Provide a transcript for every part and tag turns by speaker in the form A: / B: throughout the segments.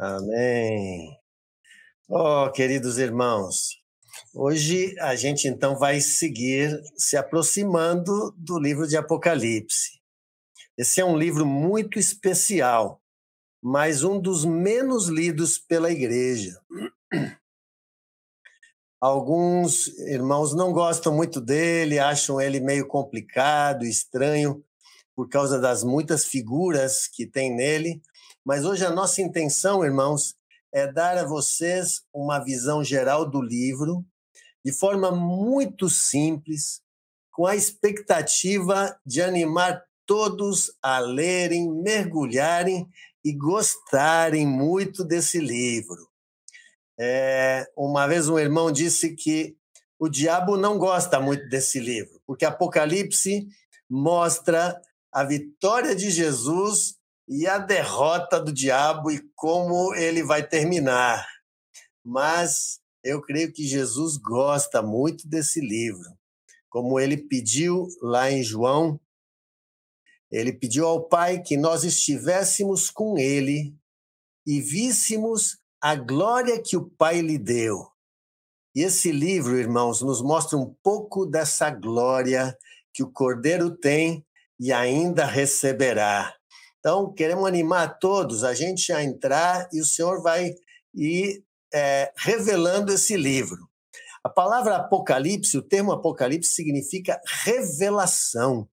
A: Amém. Oh, queridos irmãos, hoje a gente então vai seguir se aproximando do livro de Apocalipse. Esse é um livro muito especial, mas um dos menos lidos pela igreja. Alguns irmãos não gostam muito dele, acham ele meio complicado, estranho, por causa das muitas figuras que tem nele, mas hoje a nossa intenção, irmãos, é dar a vocês uma visão geral do livro, de forma muito simples, com a expectativa de animar todos a lerem, mergulharem e gostarem muito desse livro. É, uma vez um irmão disse que o diabo não gosta muito desse livro, porque Apocalipse mostra a vitória de Jesus e a derrota do diabo e como ele vai terminar. Mas eu creio que Jesus gosta muito desse livro. Como ele pediu lá em João, ele pediu ao Pai que nós estivéssemos com ele e víssemos a glória que o Pai lhe deu. E esse livro, irmãos, nos mostra um pouco dessa glória que o Cordeiro tem e ainda receberá. Então, queremos animar todos a gente a entrar e o Senhor vai ir é, revelando esse livro. A palavra Apocalipse, o termo Apocalipse significa revelação.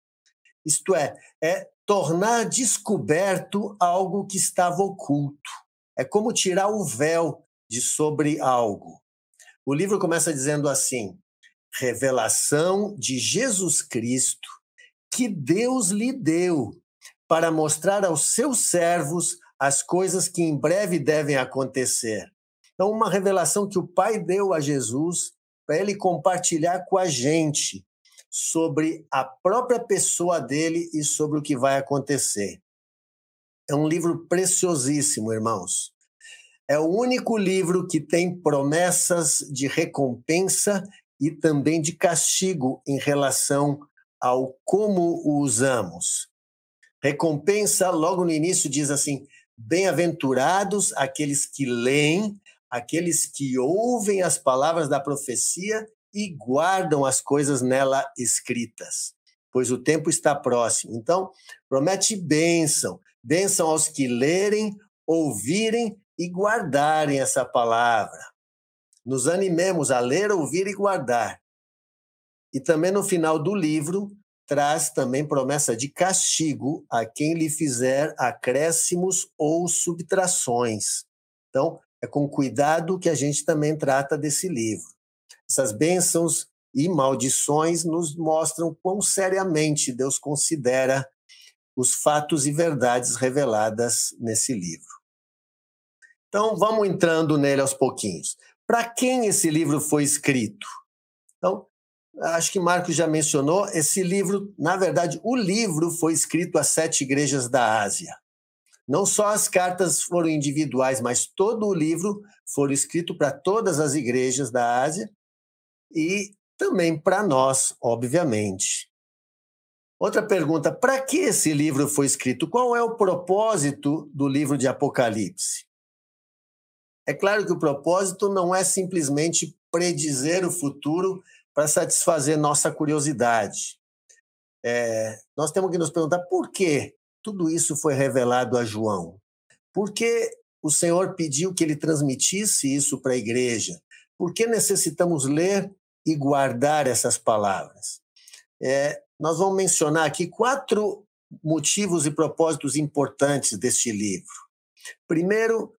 A: Isto é, é tornar descoberto algo que estava oculto. É como tirar o véu de sobre algo. O livro começa dizendo assim: revelação de Jesus Cristo que Deus lhe deu para mostrar aos seus servos as coisas que em breve devem acontecer. Então, uma revelação que o Pai deu a Jesus para ele compartilhar com a gente sobre a própria pessoa dele e sobre o que vai acontecer. É um livro preciosíssimo, irmãos. É o único livro que tem promessas de recompensa e também de castigo em relação ao como o usamos. Recompensa, logo no início, diz assim: Bem-aventurados aqueles que leem, aqueles que ouvem as palavras da profecia e guardam as coisas nela escritas, pois o tempo está próximo. Então, promete bênção, bênção aos que lerem, ouvirem e guardarem essa palavra. Nos animemos a ler, ouvir e guardar. E também no final do livro, traz também promessa de castigo a quem lhe fizer acréscimos ou subtrações. Então, é com cuidado que a gente também trata desse livro. Essas bênçãos e maldições nos mostram quão seriamente Deus considera os fatos e verdades reveladas nesse livro. Então, vamos entrando nele aos pouquinhos. Para quem esse livro foi escrito? Então, acho que Marcos já mencionou, esse livro, na verdade, o livro foi escrito às sete igrejas da Ásia. Não só as cartas foram individuais, mas todo o livro foi escrito para todas as igrejas da Ásia e também para nós, obviamente. Outra pergunta: para que esse livro foi escrito? Qual é o propósito do livro de Apocalipse? É claro que o propósito não é simplesmente predizer o futuro para satisfazer nossa curiosidade. É, nós temos que nos perguntar por que tudo isso foi revelado a João. Por que o Senhor pediu que ele transmitisse isso para a igreja? Por que necessitamos ler e guardar essas palavras? É, nós vamos mencionar aqui quatro motivos e propósitos importantes deste livro. Primeiro,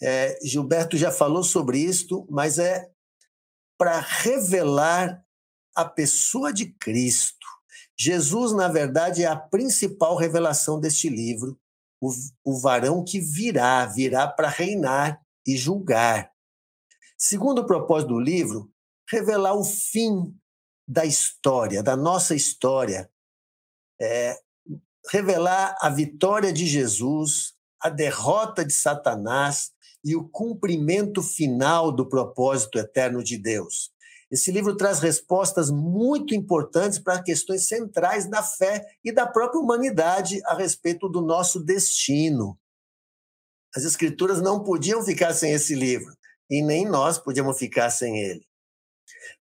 A: é, Gilberto já falou sobre isto, mas é para revelar a pessoa de Cristo. Jesus, na verdade, é a principal revelação deste livro, o, o varão que virá, virá para reinar e julgar. Segundo o propósito do livro, revelar o fim da história, da nossa história, é, revelar a vitória de Jesus, a derrota de Satanás e o cumprimento final do propósito eterno de Deus. Esse livro traz respostas muito importantes para questões centrais da fé e da própria humanidade a respeito do nosso destino. As escrituras não podiam ficar sem esse livro, e nem nós podíamos ficar sem ele.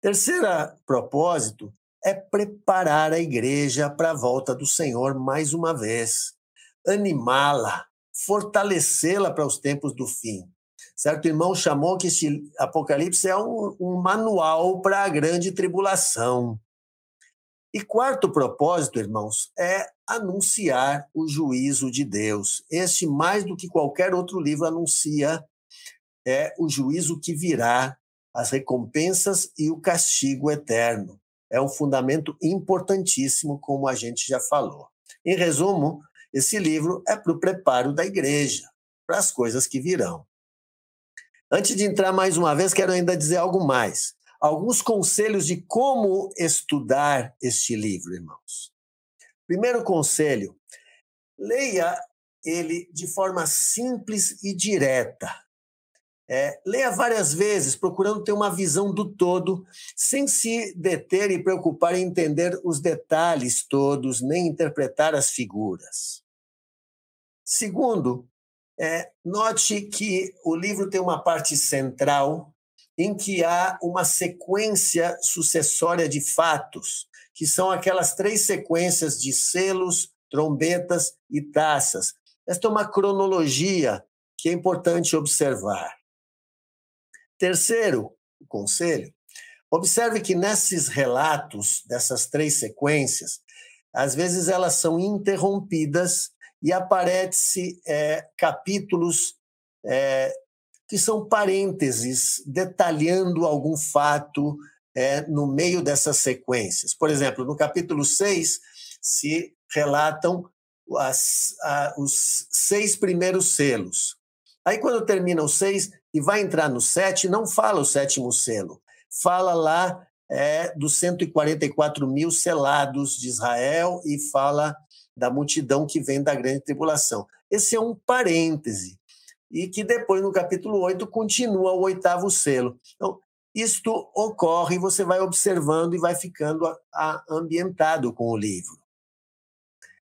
A: Terceiro propósito é preparar a igreja para a volta do Senhor mais uma vez, animá-la, fortalecê-la para os tempos do fim. Certo irmão chamou que esse Apocalipse é um, um manual para a grande tribulação. E quarto propósito, irmãos, é anunciar o juízo de Deus. Este, mais do que qualquer outro livro, anuncia é o juízo que virá, as recompensas e o castigo eterno. É um fundamento importantíssimo, como a gente já falou. Em resumo, esse livro é para o preparo da igreja, para as coisas que virão. Antes de entrar mais uma vez, quero ainda dizer algo mais alguns conselhos de como estudar este livro, irmãos. Primeiro conselho: leia ele de forma simples e direta. É, leia várias vezes, procurando ter uma visão do todo, sem se deter e preocupar em entender os detalhes todos, nem interpretar as figuras. Segundo, é, note que o livro tem uma parte central em que há uma sequência sucessória de fatos, que são aquelas três sequências de selos, trombetas e taças. Esta é uma cronologia que é importante observar. Terceiro o conselho, observe que nesses relatos, dessas três sequências, às vezes elas são interrompidas e aparecem é, capítulos é, que são parênteses detalhando algum fato é, no meio dessas sequências. Por exemplo, no capítulo 6 se relatam as, a, os seis primeiros selos. Aí, quando termina o seis e vai entrar no sete, não fala o sétimo selo. Fala lá é, dos 144 mil selados de Israel e fala da multidão que vem da grande tribulação. Esse é um parêntese e que depois, no capítulo 8, continua o oitavo selo. Então, isto ocorre, você vai observando e vai ficando a, a, ambientado com o livro.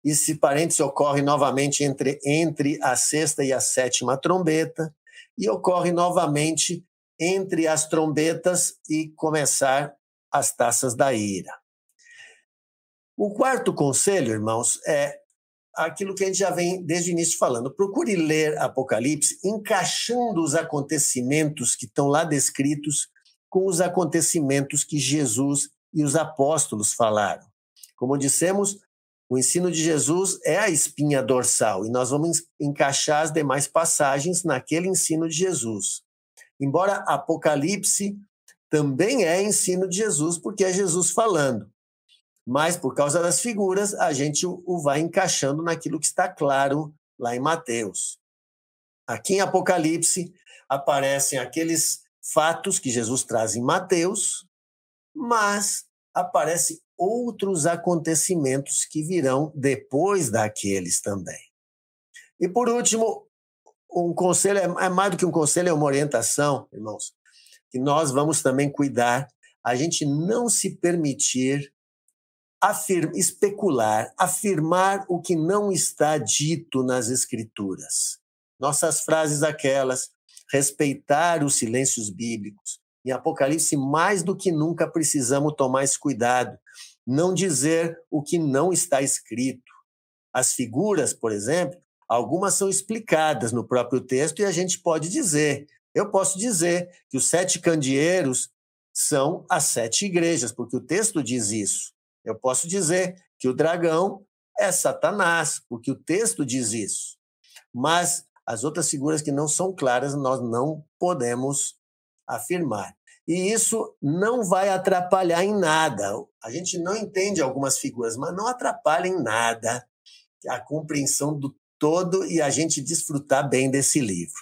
A: Esse parêntese ocorre novamente entre, entre a sexta e a sétima trombeta, e ocorre novamente entre as trombetas e começar as taças da ira. O quarto conselho, irmãos, é aquilo que a gente já vem desde o início falando. Procure ler Apocalipse encaixando os acontecimentos que estão lá descritos com os acontecimentos que Jesus e os apóstolos falaram. Como dissemos, o ensino de Jesus é a espinha dorsal e nós vamos encaixar as demais passagens naquele ensino de Jesus. Embora Apocalipse também é ensino de Jesus, porque é Jesus falando mas por causa das figuras, a gente o vai encaixando naquilo que está claro lá em Mateus. Aqui em Apocalipse aparecem aqueles fatos que Jesus traz em Mateus, mas aparecem outros acontecimentos que virão depois daqueles também. E por último, um conselho é, é mais do que um conselho, é uma orientação, irmãos, que nós vamos também cuidar, a gente não se permitir afir especular, afirmar o que não está dito nas Escrituras. Nossas frases, aquelas, respeitar os silêncios bíblicos. Em Apocalipse, mais do que nunca precisamos tomar esse cuidado, não dizer o que não está escrito. As figuras, por exemplo, algumas são explicadas no próprio texto e a gente pode dizer. Eu posso dizer que os sete candeeiros são as sete igrejas, porque o texto diz isso. Eu posso dizer que o dragão é Satanás, porque o texto diz isso. Mas as outras figuras que não são claras, nós não podemos afirmar. E isso não vai atrapalhar em nada. A gente não entende algumas figuras, mas não atrapalha em nada a compreensão do todo e a gente desfrutar bem desse livro.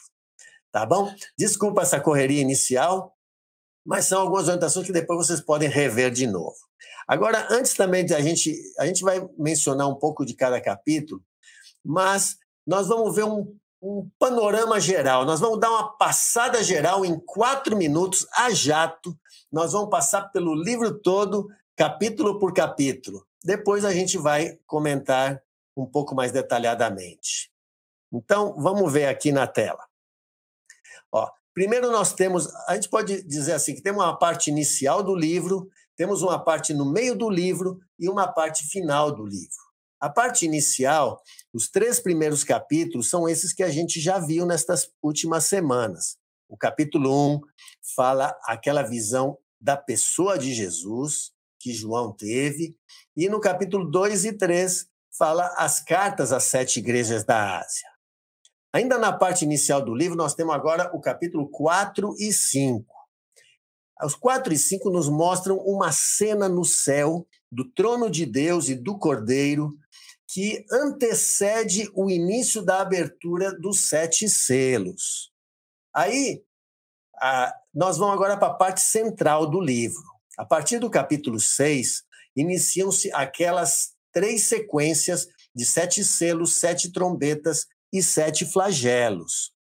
A: Tá bom? Desculpa essa correria inicial, mas são algumas orientações que depois vocês podem rever de novo. Agora, antes também de a gente, a gente vai mencionar um pouco de cada capítulo, mas nós vamos ver um, um panorama geral. Nós vamos dar uma passada geral em quatro minutos a jato. Nós vamos passar pelo livro todo, capítulo por capítulo. Depois a gente vai comentar um pouco mais detalhadamente. Então, vamos ver aqui na tela. Ó, primeiro nós temos, a gente pode dizer assim, que temos uma parte inicial do livro, temos uma parte no meio do livro e uma parte final do livro. A parte inicial, os três primeiros capítulos são esses que a gente já viu nestas últimas semanas. O capítulo 1 fala aquela visão da pessoa de Jesus que João teve, e no capítulo 2 e 3 fala as cartas às sete igrejas da Ásia. Ainda na parte inicial do livro, nós temos agora o capítulo 4 e 5. Os 4 e 5 nos mostram uma cena no céu do trono de Deus e do Cordeiro que antecede o início da abertura dos sete selos. Aí, a, nós vamos agora para a parte central do livro. A partir do capítulo 6, iniciam-se aquelas três sequências de sete selos, sete trombetas e sete flagelos.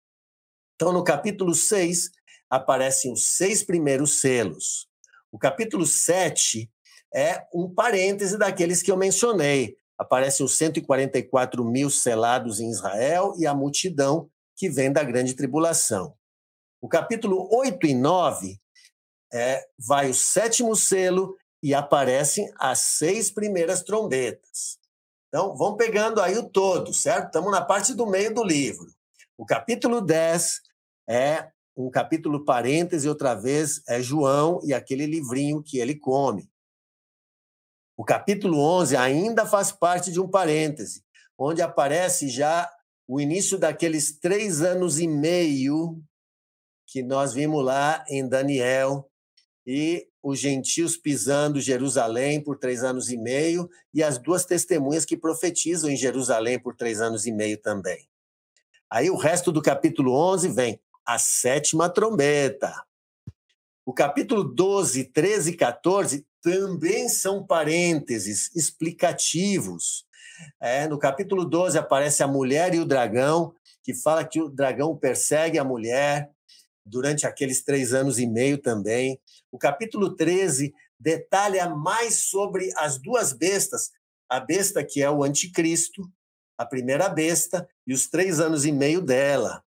A: Então, no capítulo 6, aparecem os seis primeiros selos. O capítulo 7 é um parêntese daqueles que eu mencionei. Aparecem os 144 mil selados em Israel e a multidão que vem da grande tribulação. O capítulo 8 e 9 é, vai o sétimo selo e aparecem as seis primeiras trombetas. Então, vão pegando aí o todo, certo? Estamos na parte do meio do livro. O capítulo 10 é um capítulo parêntese, outra vez é João e aquele livrinho que ele come. O capítulo 11 ainda faz parte de um parêntese, onde aparece já o início daqueles três anos e meio que nós vimos lá em Daniel, e os gentios pisando Jerusalém por três anos e meio, e as duas testemunhas que profetizam em Jerusalém por três anos e meio também. Aí o resto do capítulo 11 vem a sétima trombeta. O capítulo 12, 13 e 14 também são parênteses explicativos. É, no capítulo 12 aparece a mulher e o dragão, que fala que o dragão persegue a mulher, durante aqueles três anos e meio também. O capítulo 13 detalha mais sobre as duas bestas, a besta que é o anticristo, a primeira besta, e os três anos e meio dela.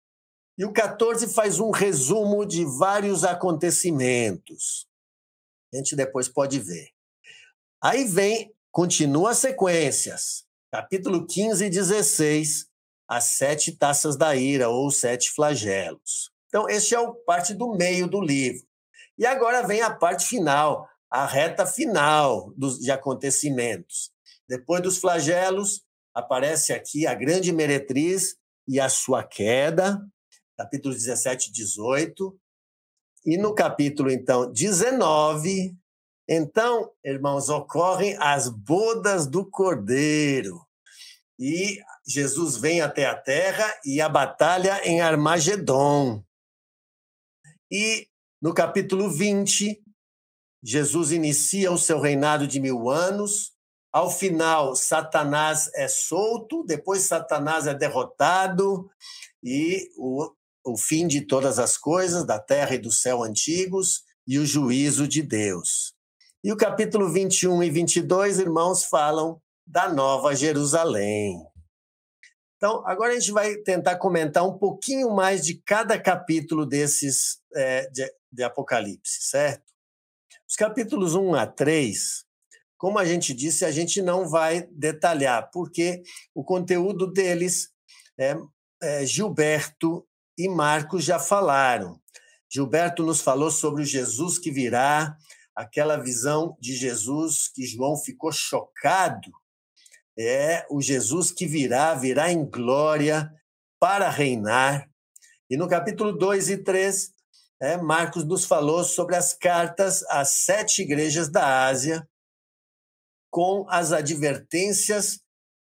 A: E o 14 faz um resumo de vários acontecimentos. A gente depois pode ver. Aí vem, continua as sequências. Capítulo 15 e 16, as sete taças da ira, ou sete flagelos. Então, este é o parte do meio do livro. E agora vem a parte final, a reta final dos, de acontecimentos. Depois dos flagelos, aparece aqui a grande meretriz e a sua queda, capítulos 17 e 18. E no capítulo, então, 19, então, irmãos, ocorrem as bodas do Cordeiro. E Jesus vem até a terra e a batalha em Armagedon. E no capítulo 20, Jesus inicia o seu reinado de mil anos. Ao final, Satanás é solto, depois, Satanás é derrotado, e o, o fim de todas as coisas, da terra e do céu antigos, e o juízo de Deus. E o capítulo 21 e 22, irmãos, falam da Nova Jerusalém. Então, agora a gente vai tentar comentar um pouquinho mais de cada capítulo desses é, de, de, Apocalipse, certo? Os capítulos 1 a 3, como a gente disse, a gente não vai detalhar, porque o conteúdo deles, é, é, Gilberto e Marcos já falaram. Gilberto nos falou sobre o Jesus que virá, aquela visão de Jesus que João ficou chocado é o Jesus que virá, virá em glória para reinar. E no capítulo 2 e 3, é, Marcos nos falou sobre as cartas às sete igrejas da Ásia, com as advertências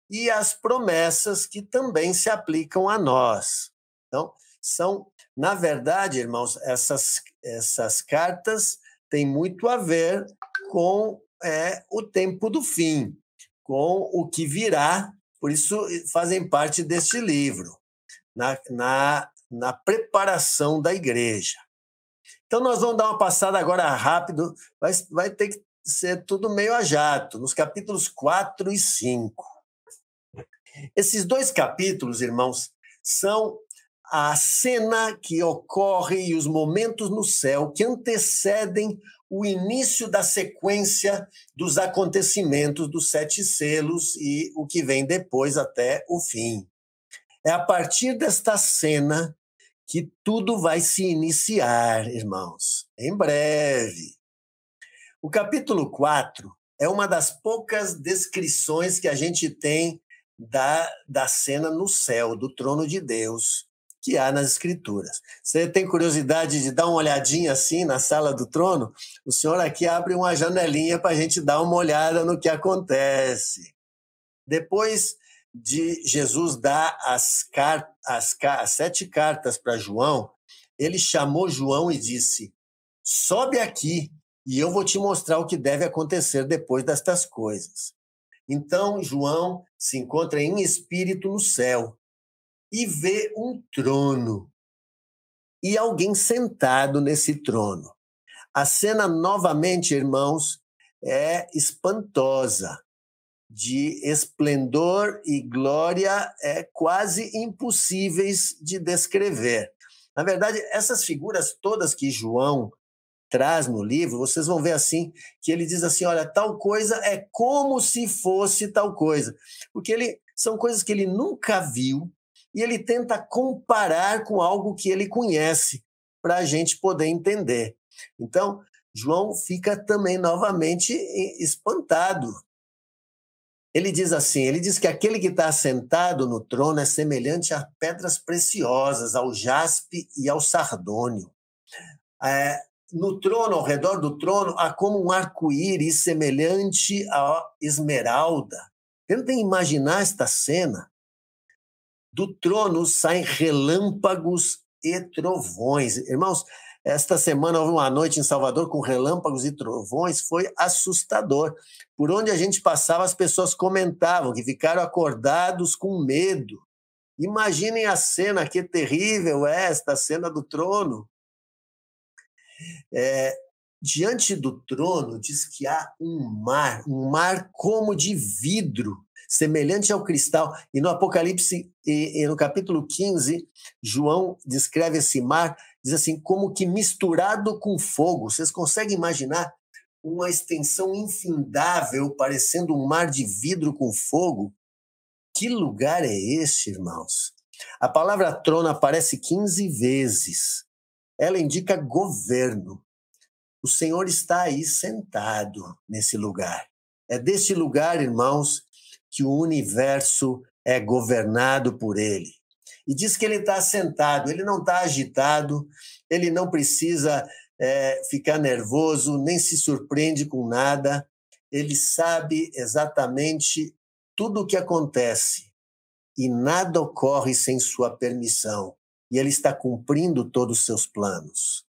A: e as promessas que também se aplicam a nós. Então, são, na verdade, irmãos, essas, essas cartas têm muito a ver com é, o tempo do fim com o que virá, por isso fazem parte deste livro, na, na, na preparação da igreja. Então, nós vamos dar uma passada agora rápido, vai, vai ter que ser tudo meio a jato, nos capítulos 4 e 5. Esses dois capítulos, irmãos, são a cena que ocorre e os momentos no céu que antecedem o início da sequência dos acontecimentos dos sete selos e o que vem depois até o fim. É a partir desta cena que tudo vai se iniciar, irmãos, em breve. O capítulo 4 é uma das poucas descrições que a gente tem da, da cena no céu, do trono de Deus, que há nas Escrituras. Você tem curiosidade de dar uma olhadinha assim na sala do trono? O senhor aqui abre uma janelinha para a gente dar uma olhada no que acontece. Depois de Jesus dar as, car as, as sete cartas para João, ele chamou João e disse: Sobe aqui e eu vou te mostrar o que deve acontecer depois destas coisas. Então João se encontra em espírito no céu e vê um trono e alguém sentado nesse trono. A cena, novamente, irmãos, é espantosa, de esplendor e glória é quase impossíveis de descrever. Na verdade, essas figuras todas que João traz no livro, vocês vão ver assim, que ele diz assim, olha, tal coisa é como se fosse tal coisa. Porque ele são coisas que ele nunca viu, e ele tenta comparar com algo que ele conhece, para a gente poder entender. Então, João fica também novamente espantado. Ele diz assim: ele diz que aquele que está sentado no trono é semelhante a pedras preciosas, ao jaspe e ao sardônio. É, no trono, ao redor do trono, há como um arco-íris semelhante à esmeralda. Tentem imaginar esta cena. Do trono saem relâmpagos e trovões. Irmãos, esta semana houve uma noite em Salvador com relâmpagos e trovões, foi assustador. Por onde a gente passava, as pessoas comentavam que ficaram acordados com medo. Imaginem a cena, que terrível é esta cena do trono. É, diante do trono, diz que há um mar, um mar como de vidro, semelhante ao cristal. E no Apocalipse, e, e no capítulo 15, João descreve esse mar, diz assim, como que misturado com fogo. Vocês conseguem imaginar uma extensão infindável, parecendo um mar de vidro com fogo? Que lugar é este, irmãos? A palavra trono aparece 15 vezes. Ela indica governo. O Senhor está aí sentado nesse lugar. É deste lugar, irmãos, que o universo é governado por ele. E diz que ele está sentado, ele não está agitado, ele não precisa é, ficar nervoso, nem se surpreende com nada, ele sabe exatamente tudo o que acontece e nada ocorre sem sua permissão. E ele está cumprindo todos os seus planos.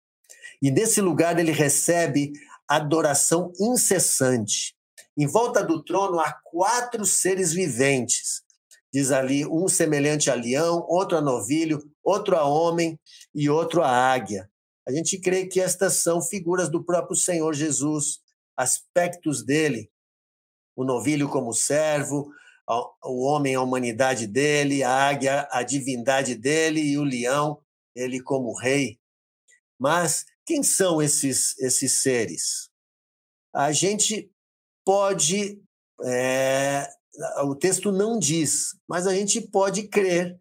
A: E nesse lugar ele recebe adoração incessante. Em volta do trono há quatro seres viventes. Diz ali, um semelhante a leão, outro a novilho, outro a homem e outro a águia. A gente crê que estas são figuras do próprio Senhor Jesus, aspectos dele. O novilho como servo, o homem a humanidade dele, a águia a divindade dele e o leão ele como rei. Mas quem são esses esses seres? A gente pode. É, o texto não diz, mas a gente pode crer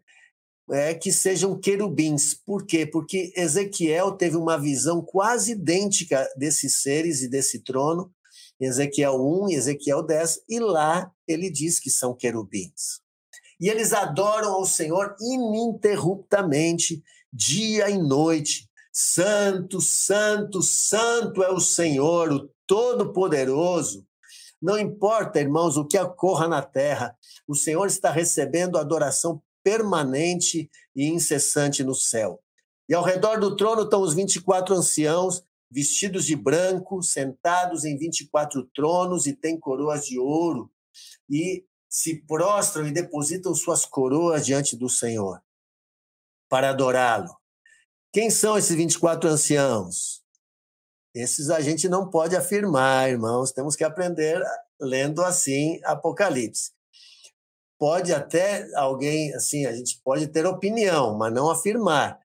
A: é, que sejam querubins. Por quê? Porque Ezequiel teve uma visão quase idêntica desses seres e desse trono, Ezequiel 1 e Ezequiel 10, e lá ele diz que são querubins. E eles adoram ao Senhor ininterruptamente, dia e noite. Santo, santo, santo é o Senhor, o Todo-Poderoso. Não importa, irmãos, o que ocorra na terra, o Senhor está recebendo adoração permanente e incessante no céu. E ao redor do trono estão os 24 anciãos, vestidos de branco, sentados em 24 tronos e têm coroas de ouro, e se prostram e depositam suas coroas diante do Senhor para adorá-lo. Quem são esses 24 anciãos? Esses a gente não pode afirmar, irmãos, temos que aprender lendo assim Apocalipse. pode até alguém, assim, a gente pode ter opinião, mas não afirmar.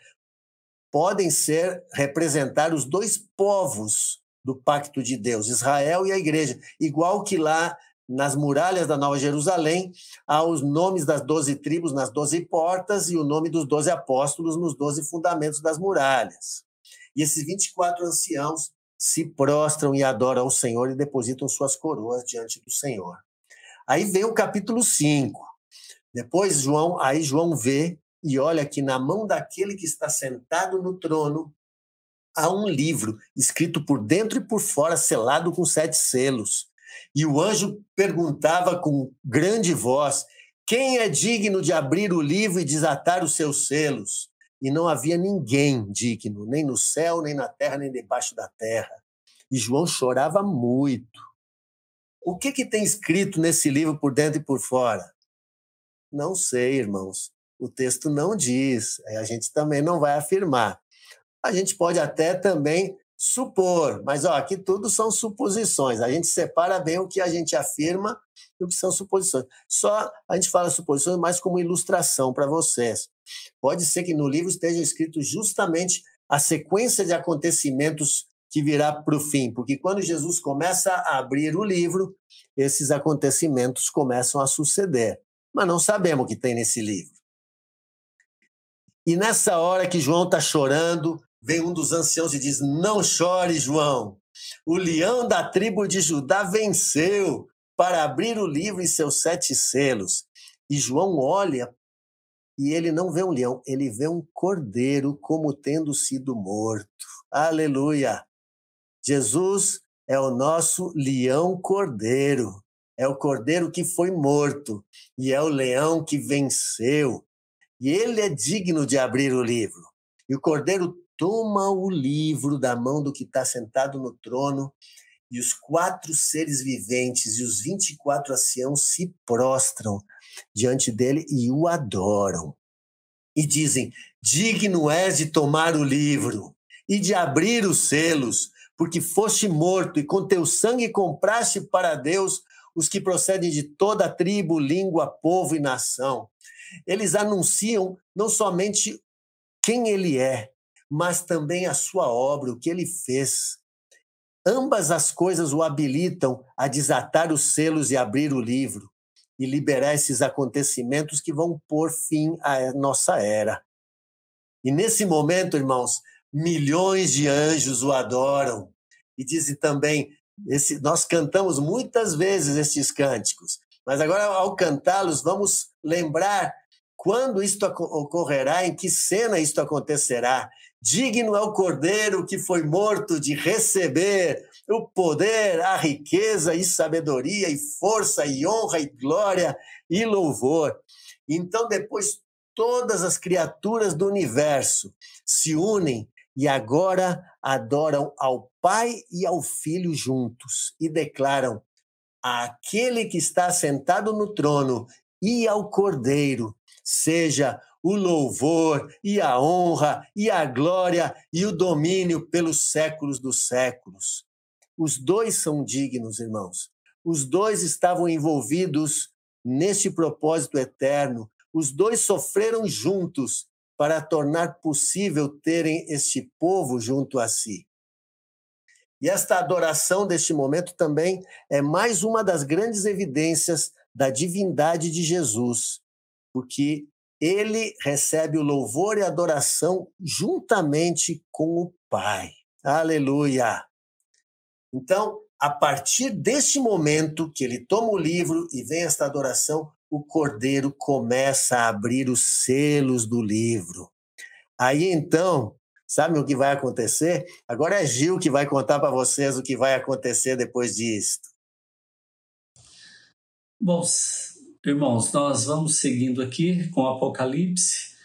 A: Podem ser representar os dois povos do pacto de Deus, Israel e a igreja, igual que lá nas muralhas da Nova Jerusalém há os nomes das doze tribos nas doze portas e o nome dos doze apóstolos nos doze fundamentos das muralhas. E esses 24 anciãos se prostram e adoram ao Senhor e depositam suas coroas diante do Senhor. Aí vem o capítulo 5. Depois João, aí João vê e olha que na mão daquele que está sentado no trono há um livro escrito por dentro e por fora, selado com sete selos. E o anjo perguntava com grande voz: Quem é digno de abrir o livro e desatar os seus selos? E não havia ninguém digno, nem no céu, nem na terra, nem debaixo da terra. E João chorava muito. O que, que tem escrito nesse livro por dentro e por fora? Não sei, irmãos. O texto não diz. A gente também não vai afirmar. A gente pode até também supor, mas ó, aqui tudo são suposições. A gente separa bem o que a gente afirma e o que são suposições. Só a gente fala suposições mais como ilustração para vocês. Pode ser que no livro esteja escrito justamente a sequência de acontecimentos que virá para o fim, porque quando Jesus começa a abrir o livro, esses acontecimentos começam a suceder. Mas não sabemos o que tem nesse livro. E nessa hora que João está chorando, vem um dos anciãos e diz: Não chore, João. O leão da tribo de Judá venceu para abrir o livro e seus sete selos. E João olha e ele não vê um leão, ele vê um cordeiro como tendo sido morto. Aleluia! Jesus é o nosso leão cordeiro. É o cordeiro que foi morto e é o leão que venceu. E ele é digno de abrir o livro. E o cordeiro toma o livro da mão do que está sentado no trono, e os quatro seres viventes e os vinte e quatro anciãos se prostram diante dele e o adoram. E dizem: Digno és de tomar o livro e de abrir os selos, porque foste morto e com teu sangue compraste para Deus os que procedem de toda tribo, língua, povo e nação. Eles anunciam não somente quem ele é, mas também a sua obra, o que ele fez. Ambas as coisas o habilitam a desatar os selos e abrir o livro e liberar esses acontecimentos que vão pôr fim à nossa era. E nesse momento, irmãos, milhões de anjos o adoram. E dizem também, esse, nós cantamos muitas vezes estes cânticos, mas agora, ao cantá-los, vamos lembrar quando isto ocorrerá, em que cena isto acontecerá. Digno é o cordeiro que foi morto de receber o poder, a riqueza e sabedoria e força e honra e glória e louvor. Então, depois, todas as criaturas do universo se unem e agora adoram ao Pai e ao Filho juntos e declaram: aquele que está sentado no trono e ao Cordeiro, seja o louvor e a honra e a glória e o domínio pelos séculos dos séculos. Os dois são dignos, irmãos. Os dois estavam envolvidos neste propósito eterno. Os dois sofreram juntos para tornar possível terem este povo junto a si. E esta adoração deste momento também é mais uma das grandes evidências da divindade de Jesus, porque ele recebe o louvor e adoração juntamente com o Pai. Aleluia! Então, a partir deste momento que ele toma o livro e vem esta adoração, o cordeiro começa a abrir os selos do livro. Aí então, sabe o que vai acontecer? Agora é Gil que vai contar para vocês o que vai acontecer depois disto.
B: Bom, Irmãos, nós vamos seguindo aqui com o Apocalipse.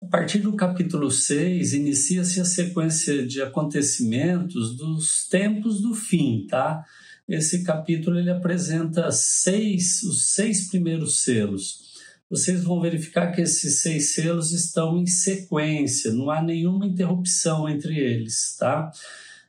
B: A partir do capítulo 6, inicia-se a sequência de acontecimentos dos tempos do fim, tá? Esse capítulo ele apresenta seis, os seis primeiros selos. Vocês vão verificar que esses seis selos estão em sequência, não há nenhuma interrupção entre eles, tá?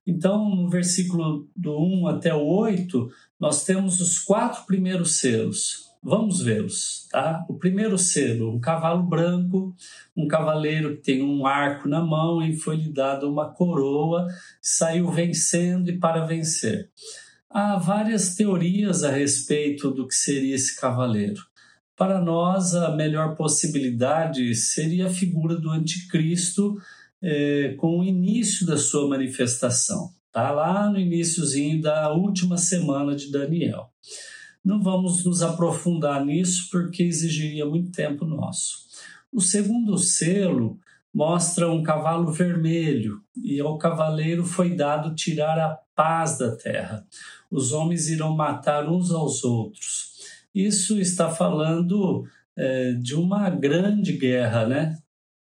B: Então, no versículo do 1 até o 8, nós temos os quatro primeiros selos Vamos vê-los, tá? O primeiro selo, um cavalo branco, um cavaleiro que tem um arco na mão e foi lhe dado uma coroa, saiu vencendo e para vencer. Há várias teorias a respeito do que seria esse cavaleiro. Para nós, a melhor possibilidade seria a figura do anticristo eh, com o início da sua manifestação, tá? lá no iníciozinho da última semana de Daniel. Não vamos nos aprofundar nisso porque exigiria muito tempo nosso. O segundo selo mostra um cavalo vermelho e ao cavaleiro foi dado tirar a paz da terra. Os homens irão matar uns aos outros. Isso está falando é, de uma grande guerra, né?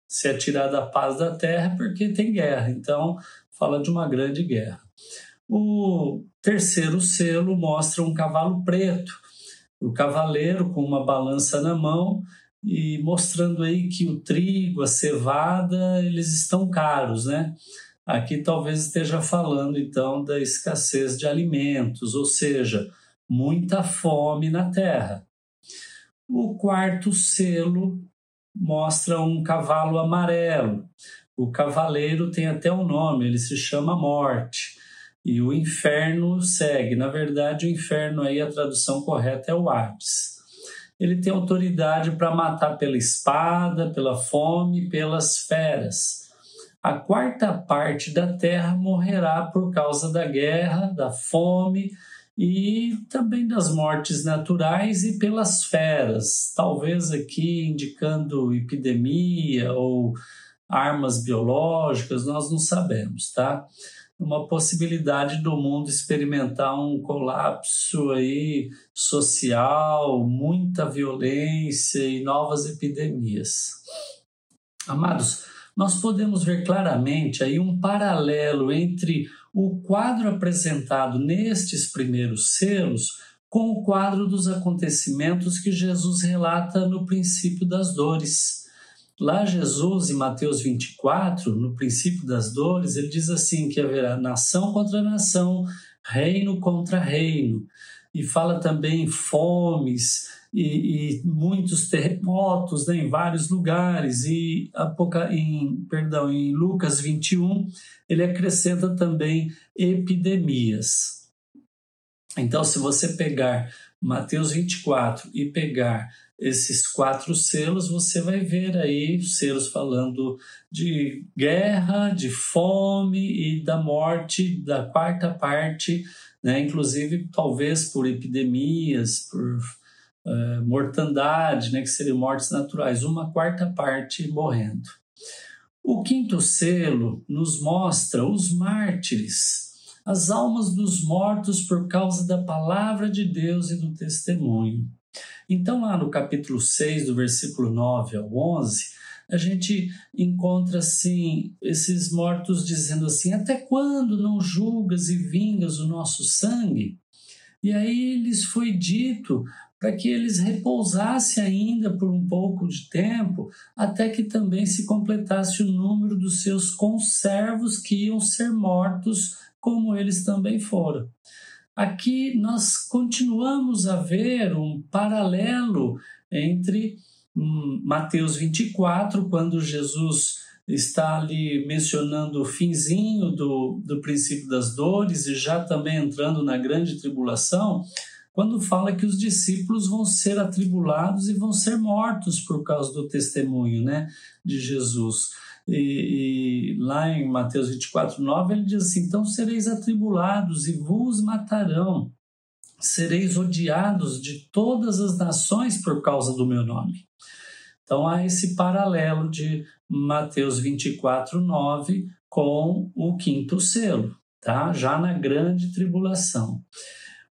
B: Se é tirada a paz da terra, é porque tem guerra. Então, fala de uma grande guerra. O terceiro selo mostra um cavalo preto, o cavaleiro com uma balança na mão e mostrando aí que o trigo, a cevada, eles estão caros, né? Aqui talvez esteja falando então da escassez de alimentos, ou seja, muita fome na terra. O quarto selo mostra um cavalo amarelo. O cavaleiro tem até um nome, ele se chama Morte e o inferno segue. Na verdade, o inferno aí a tradução correta é o Hades. Ele tem autoridade para matar pela espada, pela fome, pelas feras. A quarta parte da terra morrerá por causa da guerra, da fome e também das mortes naturais e pelas feras. Talvez aqui indicando epidemia ou armas biológicas, nós não sabemos, tá? Uma possibilidade do mundo experimentar um colapso aí social, muita violência e novas epidemias. Amados, nós podemos ver claramente aí um paralelo entre o quadro apresentado nestes primeiros selos com o quadro dos acontecimentos que Jesus relata no princípio das dores. Lá Jesus, em Mateus 24, no princípio das dores, ele diz assim que haverá nação contra nação, reino contra reino. E fala também fomes e, e muitos terremotos né, em vários lugares. E em, perdão, em Lucas 21, ele acrescenta também epidemias. Então, se você pegar Mateus 24 e pegar esses quatro selos, você vai ver aí selos falando de guerra, de fome e da morte da quarta parte, né? inclusive talvez por epidemias, por uh, mortandade, né? que seriam mortes naturais, uma quarta parte morrendo. O quinto selo nos mostra os mártires, as almas dos mortos por causa da palavra de Deus e do testemunho. Então, lá no capítulo 6, do versículo 9 ao 11, a gente encontra assim esses mortos dizendo assim: Até quando não julgas e vingas o nosso sangue? E aí lhes foi dito para que eles repousassem ainda por um pouco de tempo, até que também se completasse o número dos seus conservos que iam ser mortos, como eles também foram. Aqui nós continuamos a ver um paralelo entre hum, Mateus 24, quando Jesus está ali mencionando o finzinho do, do princípio das dores e já também entrando na grande tribulação, quando fala que os discípulos vão ser atribulados e vão ser mortos por causa do testemunho né, de Jesus. E, e, lá em Mateus 24, 9, ele diz assim: Então sereis atribulados e vos matarão, sereis odiados de todas as nações por causa do meu nome. Então há esse paralelo de Mateus 24, 9 com o quinto selo, tá? já na grande tribulação.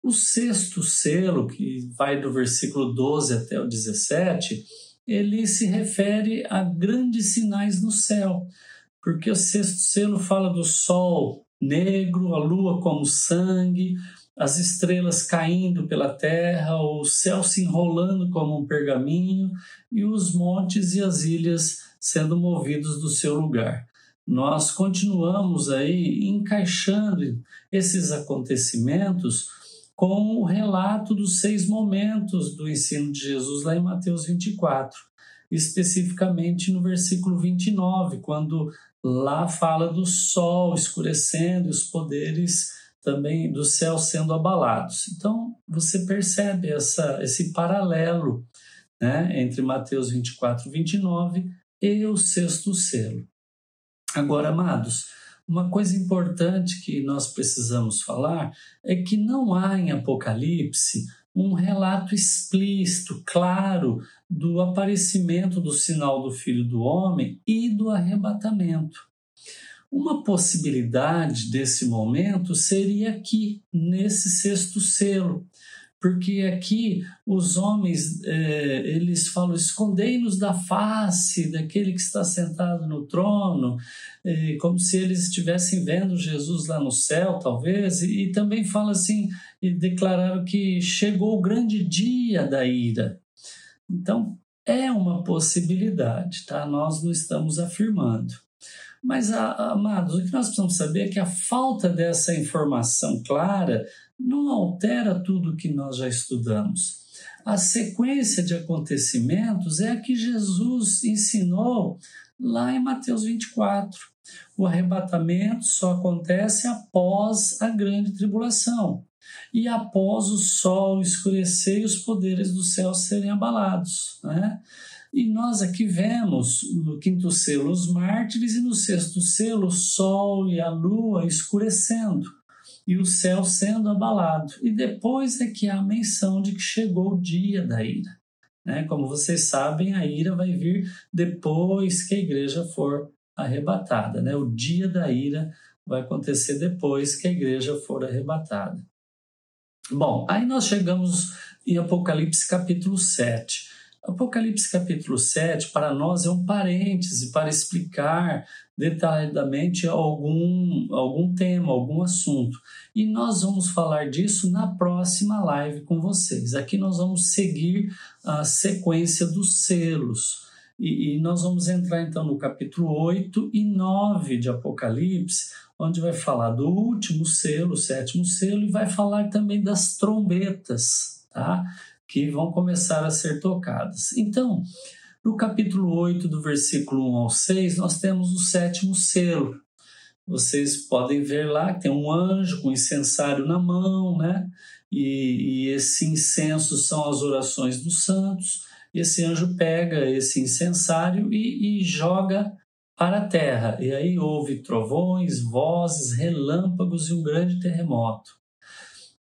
B: O sexto selo, que vai do versículo 12 até o 17, ele se refere a grandes sinais no céu, porque o sexto selo fala do sol negro, a lua como sangue, as estrelas caindo pela terra, o céu se enrolando como um pergaminho e os montes e as ilhas sendo movidos do seu lugar. Nós continuamos aí encaixando esses acontecimentos com o relato dos seis momentos do ensino de Jesus lá em Mateus 24, especificamente no versículo 29, quando lá fala do sol escurecendo e os poderes também do céu sendo abalados. Então, você percebe essa, esse paralelo né, entre Mateus 24, 29 e o sexto selo. Agora, amados, uma coisa importante que nós precisamos falar é que não há em Apocalipse um relato explícito, claro, do aparecimento do sinal do Filho do Homem e do arrebatamento. Uma possibilidade desse momento seria aqui, nesse sexto selo, porque aqui os homens é, eles falam escondei-nos da face daquele que está sentado no trono é, como se eles estivessem vendo Jesus lá no céu talvez e, e também fala assim e declararam que chegou o grande dia da ira então é uma possibilidade tá nós não estamos afirmando mas amados o que nós precisamos saber é que a falta dessa informação clara não altera tudo o que nós já estudamos. A sequência de acontecimentos é a que Jesus ensinou lá em Mateus 24. O arrebatamento só acontece após a grande tribulação e após o sol escurecer e os poderes do céu serem abalados. Né? E nós aqui vemos no quinto selo os mártires e no sexto selo o sol e a lua escurecendo e o céu sendo abalado. E depois é que há a menção de que chegou o dia da ira. Né? Como vocês sabem, a ira vai vir depois que a igreja for arrebatada. Né? O dia da ira vai acontecer depois que a igreja for arrebatada. Bom, aí nós chegamos em Apocalipse capítulo 7. Apocalipse capítulo 7 para nós é um parêntese para explicar detalhadamente algum, algum tema, algum assunto. E nós vamos falar disso na próxima live com vocês. Aqui nós vamos seguir a sequência dos selos. E, e nós vamos entrar então no capítulo 8 e 9 de Apocalipse, onde vai falar do último selo, o sétimo selo, e vai falar também das trombetas, tá? que vão começar a ser tocadas. Então, no capítulo 8, do versículo 1 ao 6, nós temos o sétimo selo. Vocês podem ver lá que tem um anjo com incensário na mão, né? E, e esse incenso são as orações dos santos. E esse anjo pega esse incensário e, e joga para a terra. E aí houve trovões, vozes, relâmpagos e um grande terremoto.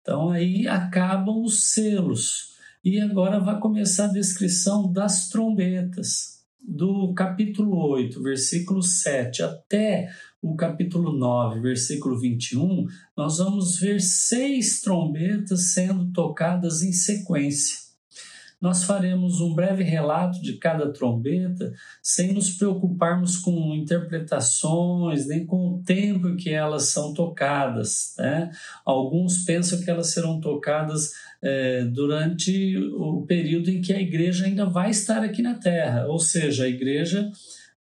B: Então aí acabam os selos. E agora vai começar a descrição das trombetas. Do capítulo 8, versículo 7 até o capítulo 9, versículo 21, nós vamos ver seis trombetas sendo tocadas em sequência nós faremos um breve relato de cada trombeta, sem nos preocuparmos com interpretações, nem com o tempo que elas são tocadas. Né? Alguns pensam que elas serão tocadas é, durante o período em que a igreja ainda vai estar aqui na Terra, ou seja, a igreja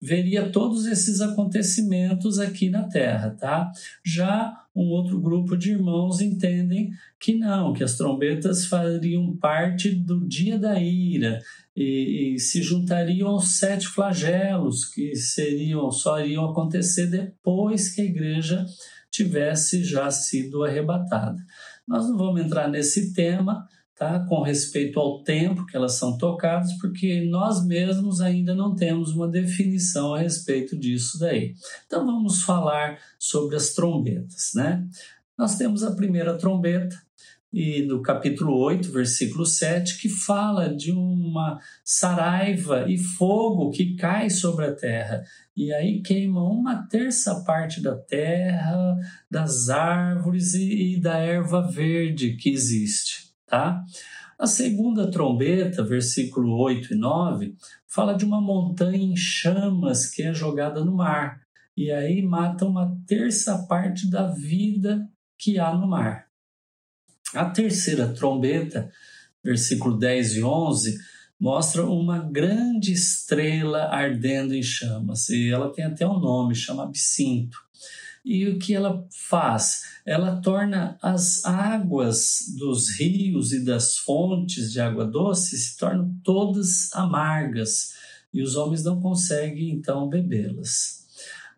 B: veria todos esses acontecimentos aqui na Terra, tá? Já um outro grupo de irmãos entendem que não, que as trombetas fariam parte do dia da ira e, e se juntariam aos sete flagelos que seriam só iriam acontecer depois que a igreja tivesse já sido arrebatada. Nós não vamos entrar nesse tema, tá? com respeito ao tempo que elas são tocadas, porque nós mesmos ainda não temos uma definição a respeito disso daí. Então vamos falar sobre as trombetas. Né? Nós temos a primeira trombeta, e no capítulo 8, versículo 7, que fala de uma saraiva e fogo que cai sobre a terra. E aí queima uma terça parte da terra, das árvores e, e da erva verde que existe tá? A segunda trombeta, versículo 8 e 9, fala de uma montanha em chamas que é jogada no mar. E aí mata uma terça parte da vida que há no mar. A terceira trombeta, versículo 10 e 11, mostra uma grande estrela ardendo em chamas. E ela tem até um nome, chama Absinto. E o que ela faz? Ela torna as águas dos rios e das fontes de água doce se tornam todas amargas e os homens não conseguem então bebê-las.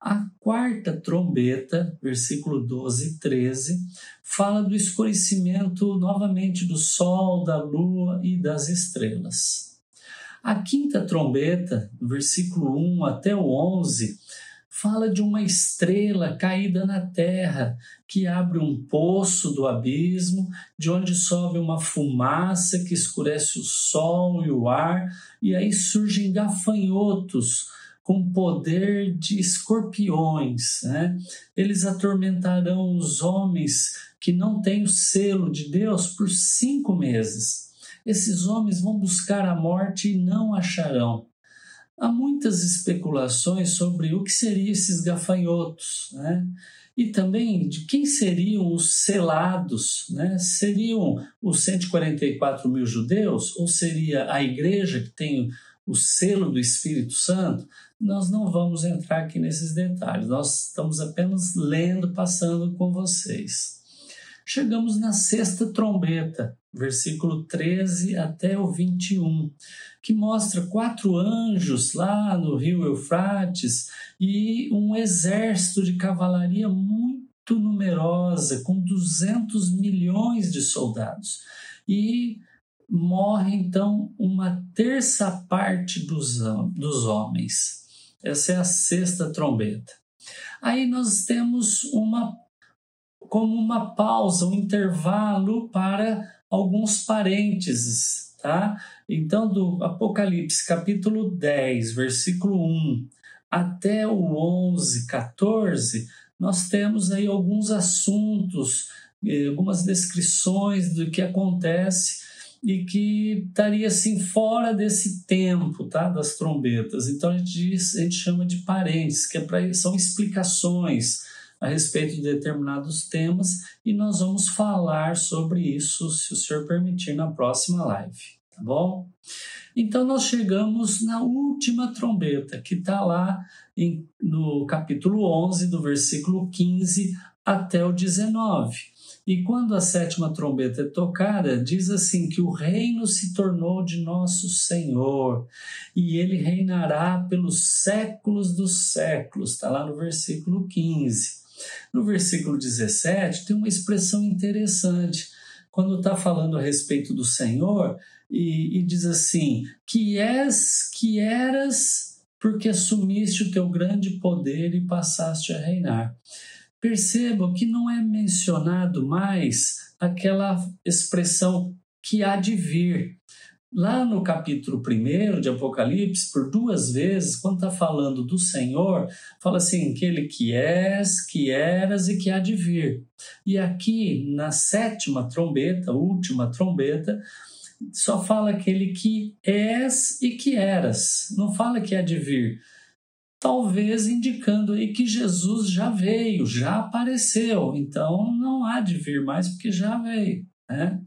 B: A quarta trombeta, versículo 12 e 13, fala do escurecimento novamente do sol, da lua e das estrelas. A quinta trombeta, versículo 1 até o 11, fala de uma estrela caída na terra que abre um poço do abismo, de onde sobe uma fumaça que escurece o sol e o ar, e aí surgem gafanhotos com poder de escorpiões. Né? Eles atormentarão os homens que não têm o selo de Deus por cinco meses. Esses homens vão buscar a morte e não acharão. Há muitas especulações sobre o que seriam esses gafanhotos, né? E também de quem seriam os selados, né? Seriam os 144 mil judeus ou seria a igreja que tem o selo do Espírito Santo? Nós não vamos entrar aqui nesses detalhes, nós estamos apenas lendo, passando com vocês. Chegamos na sexta trombeta, versículo 13 até o 21, que mostra quatro anjos lá no rio Eufrates e um exército de cavalaria muito numerosa, com 200 milhões de soldados. E morre então uma terça parte dos, dos homens. Essa é a sexta trombeta. Aí nós temos uma como uma pausa, um intervalo para alguns parênteses, tá? Então, do Apocalipse, capítulo 10, versículo 1 até o 11, 14, nós temos aí alguns assuntos, eh, algumas descrições do que acontece e que estaria assim fora desse tempo, tá, das trombetas. Então a gente diz, a gente chama de parênteses, que é pra, são explicações a respeito de determinados temas e nós vamos falar sobre isso, se o senhor permitir, na próxima live, tá bom? Então nós chegamos na última trombeta, que está lá em, no capítulo 11, do versículo 15 até o 19. E quando a sétima trombeta é tocada, diz assim: que o reino se tornou de nosso Senhor, e ele reinará pelos séculos dos séculos. Está lá no versículo 15. No versículo 17, tem uma expressão interessante, quando está falando a respeito do Senhor, e, e diz assim: que és, que eras, porque assumiste o teu grande poder e passaste a reinar. Percebam que não é mencionado mais aquela expressão que há de vir. Lá no capítulo 1 de Apocalipse, por duas vezes, quando está falando do Senhor, fala assim: aquele que és, que eras e que há de vir. E aqui, na sétima trombeta, última trombeta, só fala aquele que és e que eras, não fala que há de vir. Talvez indicando aí que Jesus já veio, já apareceu, então não há de vir mais porque já veio. Né?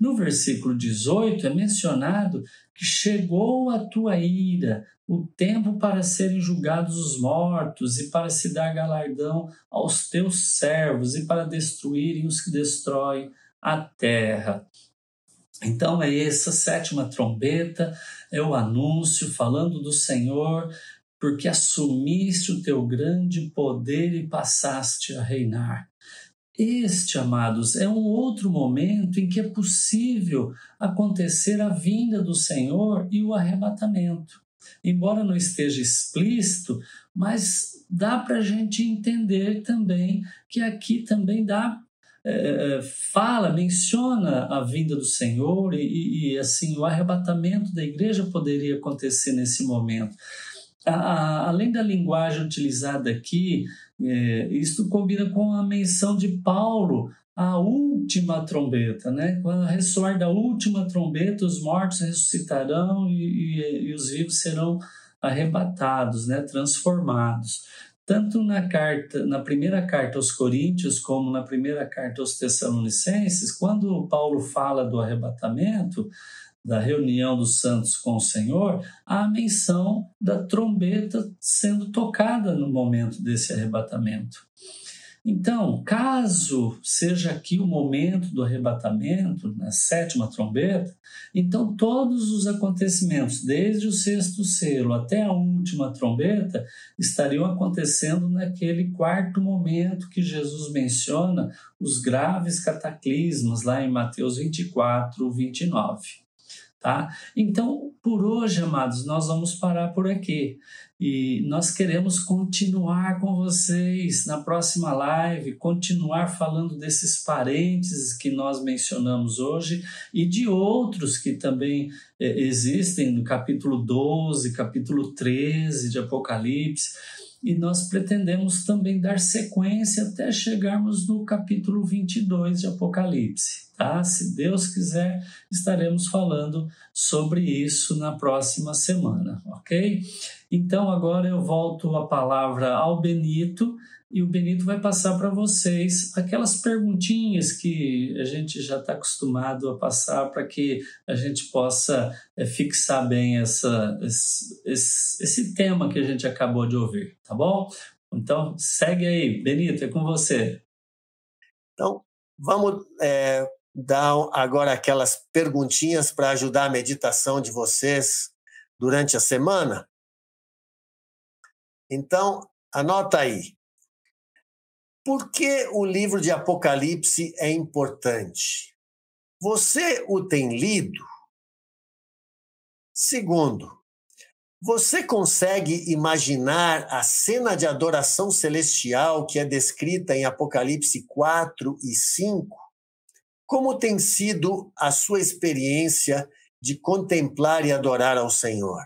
B: No versículo 18 é mencionado que chegou a tua ira, o tempo para serem julgados os mortos e para se dar galardão aos teus servos e para destruírem os que destroem a terra. Então é essa sétima trombeta, é o anúncio falando do Senhor, porque assumiste o teu grande poder e passaste a reinar. Este, amados, é um outro momento em que é possível acontecer a vinda do Senhor e o arrebatamento. Embora não esteja explícito, mas dá para a gente entender também que aqui também dá é, fala, menciona a vinda do Senhor e, e, assim o arrebatamento da igreja poderia acontecer nesse momento. A, a, além da linguagem utilizada aqui, é, isso combina com a menção de Paulo a última trombeta, né? Quando ressoar da última trombeta, os mortos ressuscitarão e, e, e, os vivos serão arrebatados, né? Transformados. Tanto na carta, na primeira carta aos Coríntios, como na primeira carta aos Tessalonicenses, quando Paulo fala do arrebatamento, da reunião dos santos com o Senhor, há a menção da trombeta sendo tocada no momento desse arrebatamento. Então, caso seja aqui o momento do arrebatamento, na sétima trombeta, então todos os acontecimentos, desde o sexto selo até a última trombeta, estariam acontecendo naquele quarto momento que Jesus menciona, os graves cataclismos, lá em Mateus 24, 29. Tá? Então, por hoje, amados, nós vamos parar por aqui. E nós queremos continuar com vocês na próxima live, continuar falando desses parênteses que nós mencionamos hoje e de outros que também é, existem no capítulo 12, capítulo 13 de Apocalipse e nós pretendemos também dar sequência até chegarmos no capítulo 22 de Apocalipse, tá? Se Deus quiser, estaremos falando sobre isso na próxima semana, ok? Então agora eu volto a palavra ao Benito e o Benito vai passar para vocês aquelas perguntinhas que a gente já está acostumado a passar para que a gente possa é, fixar bem essa, esse, esse, esse tema que a gente acabou de ouvir, tá bom? Então segue aí, Benito, é com você.
A: Então vamos é, dar agora aquelas perguntinhas para ajudar a meditação de vocês durante a semana. Então anota aí. Por que o livro de Apocalipse é importante? Você o tem lido? Segundo, você consegue imaginar a cena de adoração celestial que é descrita em Apocalipse 4 e 5? Como tem sido a sua experiência de contemplar e adorar ao Senhor?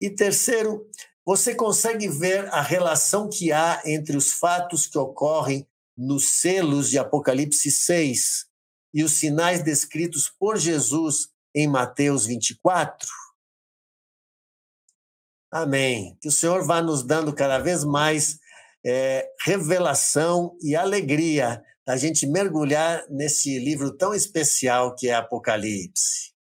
A: E terceiro, você consegue ver a relação que há entre os fatos que ocorrem nos selos de Apocalipse 6 e os sinais descritos por Jesus em Mateus 24? Amém. Que o Senhor vá nos dando cada vez mais é, revelação e alegria da gente mergulhar nesse livro tão especial que é Apocalipse.